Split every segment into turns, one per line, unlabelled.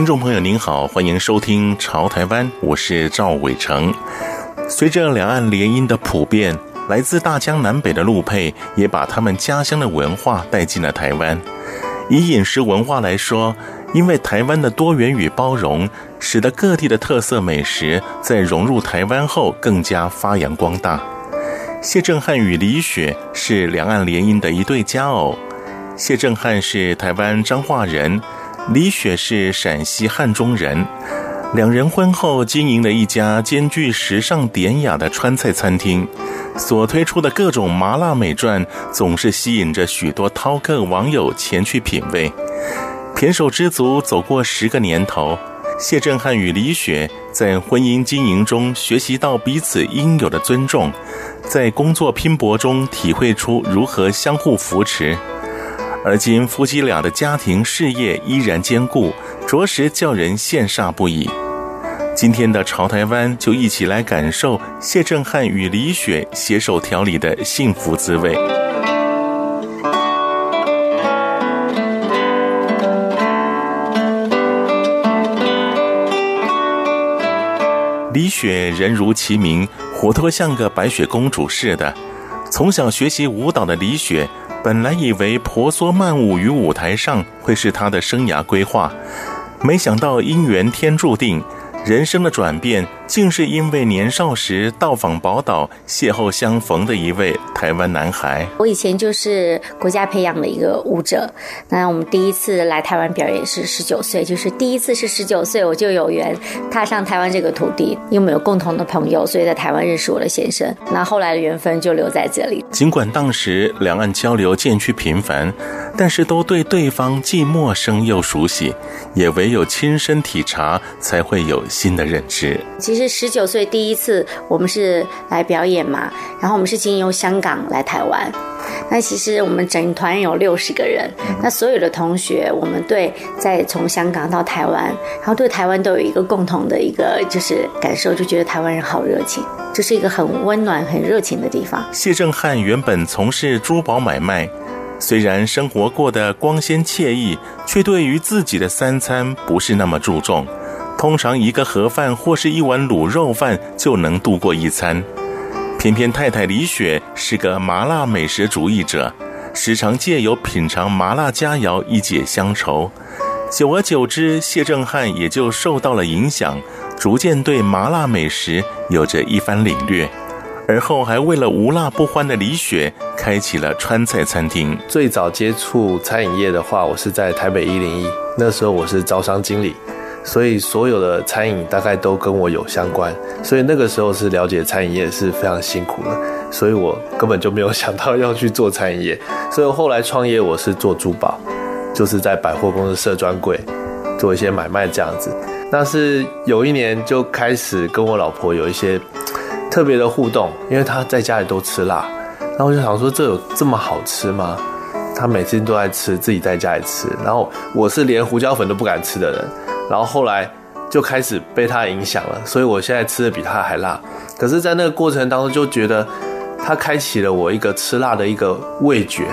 听众朋友您好，欢迎收听《潮台湾》，我是赵伟成。随着两岸联姻的普遍，来自大江南北的陆配也把他们家乡的文化带进了台湾。以饮食文化来说，因为台湾的多元与包容，使得各地的特色美食在融入台湾后更加发扬光大。谢震汉与李雪是两岸联姻的一对佳偶。谢震汉是台湾彰化人。李雪是陕西汉中人，两人婚后经营了一家兼具时尚典雅的川菜餐厅，所推出的各种麻辣美饌总是吸引着许多饕客网友前去品味。胼手胝足走过十个年头，谢震汉与李雪在婚姻经营中学习到彼此应有的尊重，在工作拼搏中体会出如何相互扶持。而今夫妻俩的家庭事业依然坚固，着实叫人羡煞不已。今天的潮台湾就一起来感受谢震汉与李雪携手调理的幸福滋味。李雪人如其名，活脱像个白雪公主似的。从小学习舞蹈的李雪。本来以为婆娑曼舞于舞台上会是他的生涯规划，没想到姻缘天注定。人生的转变，竟是因为年少时到访宝岛，邂逅相逢的一位台湾男孩。
我以前就是国家培养的一个舞者，那我们第一次来台湾表演是十九岁，就是第一次是十九岁，我就有缘踏上台湾这个土地。因为我们有共同的朋友，所以在台湾认识我的先生。那后来的缘分就留在这里。
尽管当时两岸交流渐趋频繁，但是都对对方既陌生又熟悉，也唯有亲身体察，才会有。新的认知。
其实十九岁第一次，我们是来表演嘛，然后我们是经由香港来台湾。那其实我们整团有六十个人，那所有的同学，我们对在从香港到台湾，然后对台湾都有一个共同的一个就是感受，就觉得台湾人好热情，这是一个很温暖、很热情的地方。
谢正汉原本从事珠宝买卖，虽然生活过得光鲜惬意，却对于自己的三餐不是那么注重。通常一个盒饭或是一碗卤肉饭就能度过一餐，偏偏太太李雪是个麻辣美食主义者，时常借由品尝麻辣佳肴一解乡愁。久而久之，谢震汉也就受到了影响，逐渐对麻辣美食有着一番领略。而后还为了无辣不欢的李雪，开启了川菜餐厅。
最早接触餐饮业的话，我是在台北一零一，那时候我是招商经理。所以所有的餐饮大概都跟我有相关，所以那个时候是了解餐饮业是非常辛苦的，所以我根本就没有想到要去做餐饮业。所以后来创业我是做珠宝，就是在百货公司设专柜，做一些买卖这样子。但是有一年就开始跟我老婆有一些特别的互动，因为她在家里都吃辣，然后我就想说，这有这么好吃吗？她每次都在吃，自己在家里吃，然后我是连胡椒粉都不敢吃的人。然后后来就开始被他影响了，所以我现在吃的比他还辣。可是，在那个过程当中，就觉得他开启了我一个吃辣的一个味觉，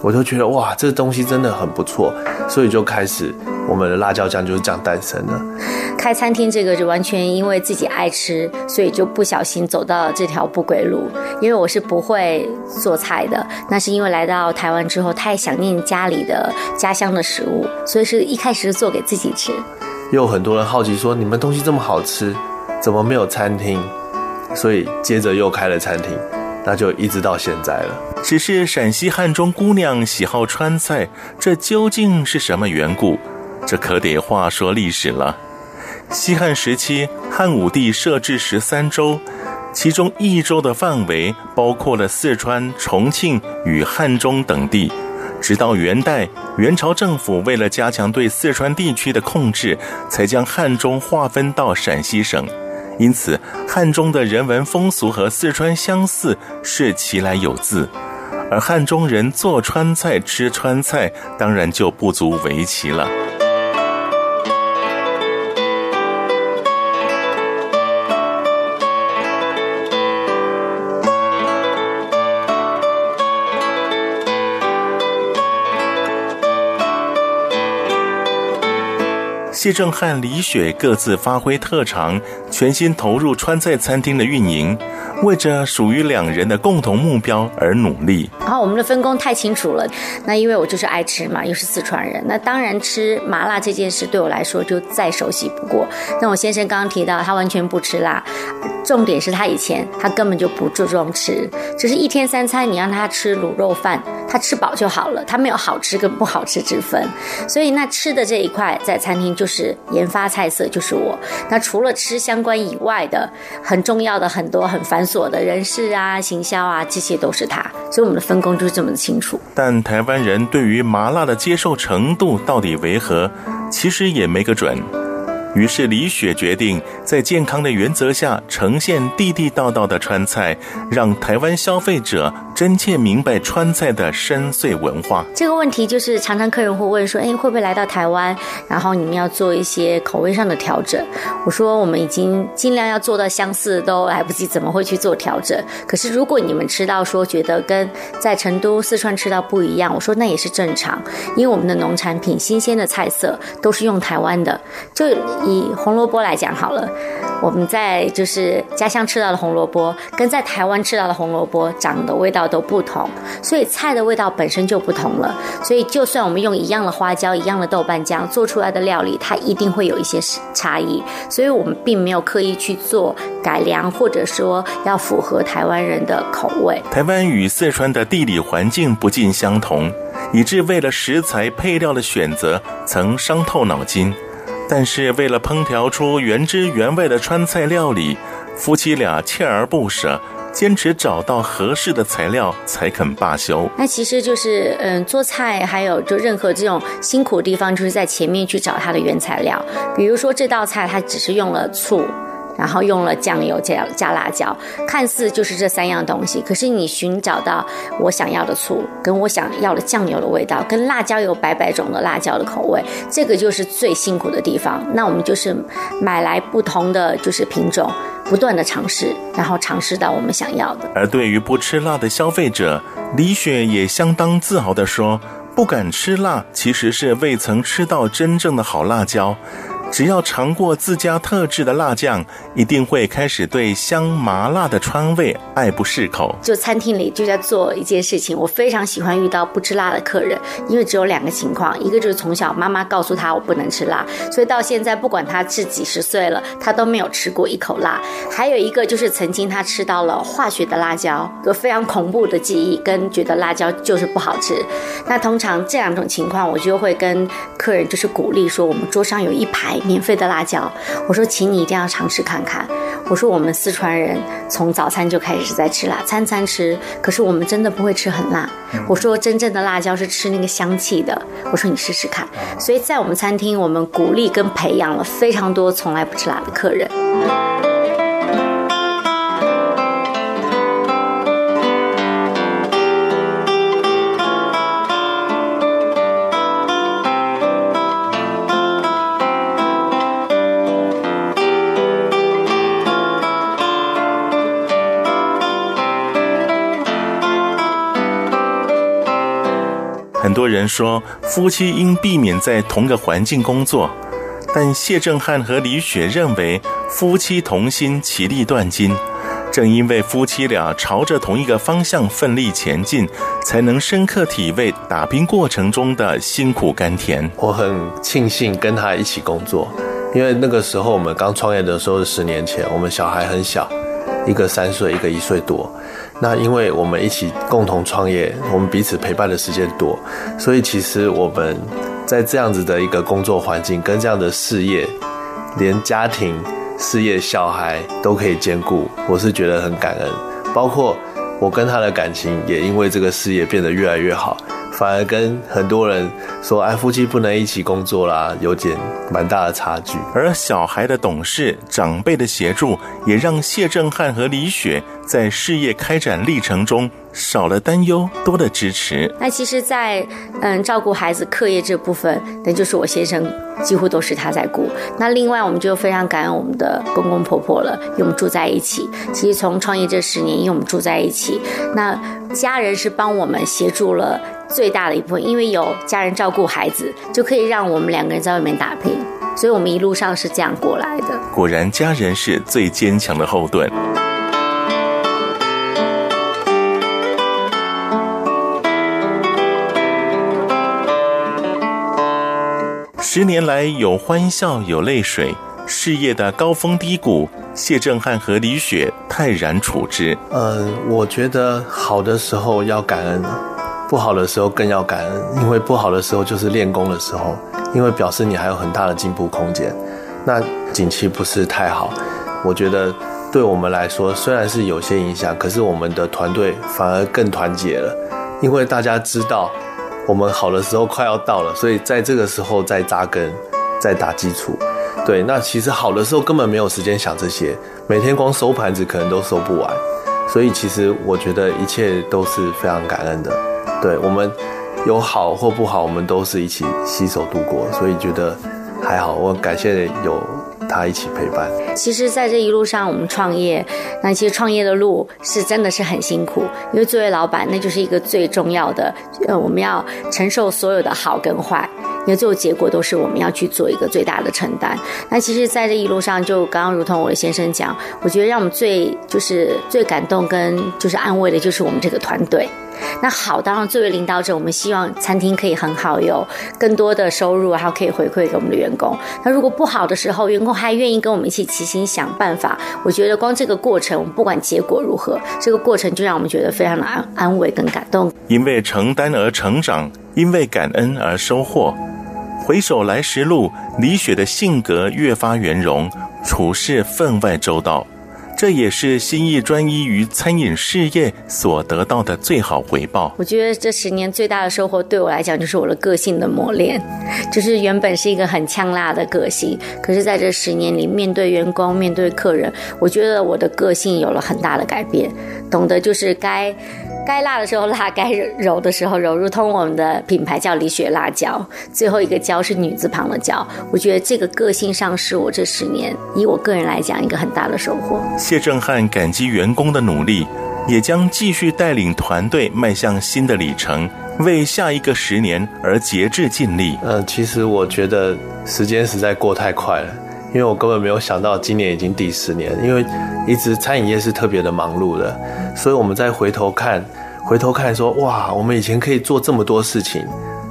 我就觉得哇，这东西真的很不错，所以就开始我们的辣椒酱就是这样诞生了。
开餐厅这个就完全因为自己爱吃，所以就不小心走到了这条不归路。因为我是不会做菜的，那是因为来到台湾之后太想念家里的家乡的食物，所以是一开始是做给自己吃。
又很多人好奇说：“你们东西这么好吃，怎么没有餐厅？”所以接着又开了餐厅，那就一直到现在了。
只是陕西汉中姑娘喜好川菜，这究竟是什么缘故？这可得话说历史了。西汉时期，汉武帝设置十三州，其中一州的范围包括了四川、重庆与汉中等地。直到元代，元朝政府为了加强对四川地区的控制，才将汉中划分到陕西省。因此，汉中的人文风俗和四川相似，是其来有自。而汉中人做川菜、吃川菜，当然就不足为奇了。谢正汉、李雪各自发挥特长，全心投入川菜餐厅的运营，为着属于两人的共同目标而努力。
然后我们的分工太清楚了，那因为我就是爱吃嘛，又是四川人，那当然吃麻辣这件事对我来说就再熟悉不过。那我先生刚刚提到他完全不吃辣，重点是他以前他根本就不注重吃，只是一天三餐你让他吃卤肉饭，他吃饱就好了，他没有好吃跟不好吃之分。所以那吃的这一块在餐厅就是。研发菜色就是我，那除了吃相关以外的很重要的很多很繁琐的人事啊、行销啊，这些都是他，所以我们的分工就是这么清楚。
但台湾人对于麻辣的接受程度到底为何，其实也没个准。于是李雪决定在健康的原则下呈现地地道道的川菜，让台湾消费者真切明白川菜的深邃文化。
这个问题就是常常客人会问说：“哎，会不会来到台湾，然后你们要做一些口味上的调整？”我说：“我们已经尽量要做到相似，都来不及，怎么会去做调整？可是如果你们吃到说觉得跟在成都、四川吃到不一样，我说那也是正常，因为我们的农产品、新鲜的菜色都是用台湾的，就。”以红萝卜来讲好了，我们在就是家乡吃到的红萝卜，跟在台湾吃到的红萝卜长的味道都不同，所以菜的味道本身就不同了。所以就算我们用一样的花椒、一样的豆瓣酱做出来的料理，它一定会有一些差异。所以我们并没有刻意去做改良，或者说要符合台湾人的口味。
台湾与四川的地理环境不尽相同，以致为了食材配料的选择，曾伤透脑筋。但是为了烹调出原汁原味的川菜料理，夫妻俩锲而不舍，坚持找到合适的材料才肯罢休。
那其实就是，嗯，做菜还有就任何这种辛苦的地方，就是在前面去找它的原材料。比如说这道菜，它只是用了醋。然后用了酱油加加辣椒，看似就是这三样东西，可是你寻找到我想要的醋，跟我想要的酱油的味道，跟辣椒有百百种的辣椒的口味，这个就是最辛苦的地方。那我们就是买来不同的就是品种，不断的尝试，然后尝试到我们想要的。
而对于不吃辣的消费者，李雪也相当自豪地说：“不敢吃辣，其实是未曾吃到真正的好辣椒。”只要尝过自家特制的辣酱，一定会开始对香麻辣的川味爱不释口。
就餐厅里就在做一件事情，我非常喜欢遇到不吃辣的客人，因为只有两个情况，一个就是从小妈妈告诉他我不能吃辣，所以到现在不管他是几十岁了，他都没有吃过一口辣；还有一个就是曾经他吃到了化学的辣椒，有非常恐怖的记忆，跟觉得辣椒就是不好吃。那通常这两种情况，我就会跟客人就是鼓励说，我们桌上有一排。免费的辣椒，我说，请你一定要尝试看看。我说，我们四川人从早餐就开始在吃辣，餐餐吃，可是我们真的不会吃很辣。我说，真正的辣椒是吃那个香气的。我说，你试试看。所以在我们餐厅，我们鼓励跟培养了非常多从来不吃辣的客人。
很多人说夫妻应避免在同个环境工作，但谢正汉和李雪认为夫妻同心，其利断金。正因为夫妻俩朝着同一个方向奋力前进，才能深刻体味打拼过程中的辛苦甘甜。
我很庆幸跟他一起工作，因为那个时候我们刚创业的时候是十年前，我们小孩很小，一个三岁，一个一岁多。那因为我们一起共同创业，我们彼此陪伴的时间多，所以其实我们在这样子的一个工作环境跟这样的事业连家庭、事业、小孩都可以兼顾，我是觉得很感恩。包括我跟他的感情，也因为这个事业变得越来越好。反而跟很多人说，哎，夫妻不能一起工作啦，有点蛮大的差距。
而小孩的懂事、长辈的协助，也让谢正汉和李雪在事业开展历程中少了担忧，多了支持。
那其实在，在嗯照顾孩子课业这部分，那就是我先生几乎都是他在顾。那另外，我们就非常感恩我们的公公婆婆了，因为我们住在一起。其实从创业这十年，因为我们住在一起，那家人是帮我们协助了。最大的一部分，因为有家人照顾孩子，就可以让我们两个人在外面打拼，所以我们一路上是这样过来的。
果然，家人是最坚强的后盾。十年来，有欢笑，有泪水，事业的高峰低谷，谢正汉和李雪泰然处之。
呃，我觉得好的时候要感恩。不好的时候更要感恩，因为不好的时候就是练功的时候，因为表示你还有很大的进步空间。那景气不是太好，我觉得对我们来说虽然是有些影响，可是我们的团队反而更团结了，因为大家知道我们好的时候快要到了，所以在这个时候再扎根，再打基础。对，那其实好的时候根本没有时间想这些，每天光收盘子可能都收不完，所以其实我觉得一切都是非常感恩的。对，我们有好或不好，我们都是一起携手度过，所以觉得还好。我感谢有他一起陪伴。
其实，在这一路上，我们创业，那其实创业的路是真的是很辛苦，因为作为老板，那就是一个最重要的，呃，我们要承受所有的好跟坏，因为最后结果都是我们要去做一个最大的承担。那其实，在这一路上，就刚刚如同我的先生讲，我觉得让我们最就是最感动跟就是安慰的，就是我们这个团队。那好，当然作为领导者，我们希望餐厅可以很好，有更多的收入，然后可以回馈给我们的员工。那如果不好的时候，员工还愿意跟我们一起齐心想办法，我觉得光这个过程，我们不管结果如何，这个过程就让我们觉得非常的安安慰跟感动。
因为承担而成长，因为感恩而收获。回首来时路，李雪的性格越发圆融，处事分外周到。这也是心意专一于餐饮事业所得到的最好回报。
我觉得这十年最大的收获，对我来讲就是我的个性的磨练。就是原本是一个很呛辣的个性，可是在这十年里，面对员工、面对客人，我觉得我的个性有了很大的改变，懂得就是该。该辣的时候辣，该柔的时候柔，如同我们的品牌叫李雪辣椒，最后一个椒是女字旁的椒。我觉得这个个性上是我这十年以我个人来讲一个很大的收获。
谢正汉感激员工的努力，也将继续带领团队迈向新的里程，为下一个十年而竭智尽力。
嗯，其实我觉得时间实在过太快了，因为我根本没有想到今年已经第十年，因为一直餐饮业是特别的忙碌的，所以我们再回头看。回头看说，哇，我们以前可以做这么多事情，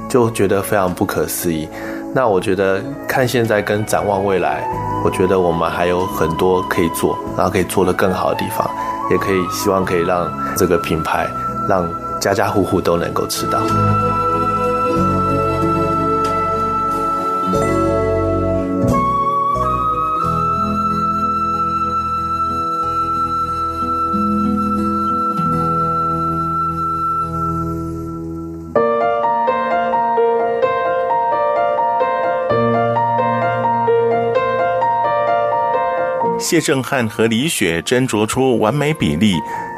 就觉得非常不可思议。那我觉得看现在跟展望未来，我觉得我们还有很多可以做，然后可以做得更好的地方，也可以希望可以让这个品牌，让家家户户都能够吃到。
谢震汉和李雪斟酌出完美比例，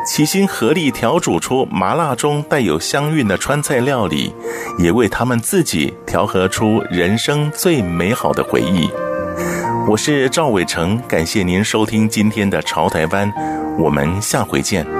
齐心合力调煮出麻辣中带有香韵的川菜料理，也为他们自己调和出人生最美好的回忆。我是赵伟成，感谢您收听今天的《潮台湾》，我们下回见。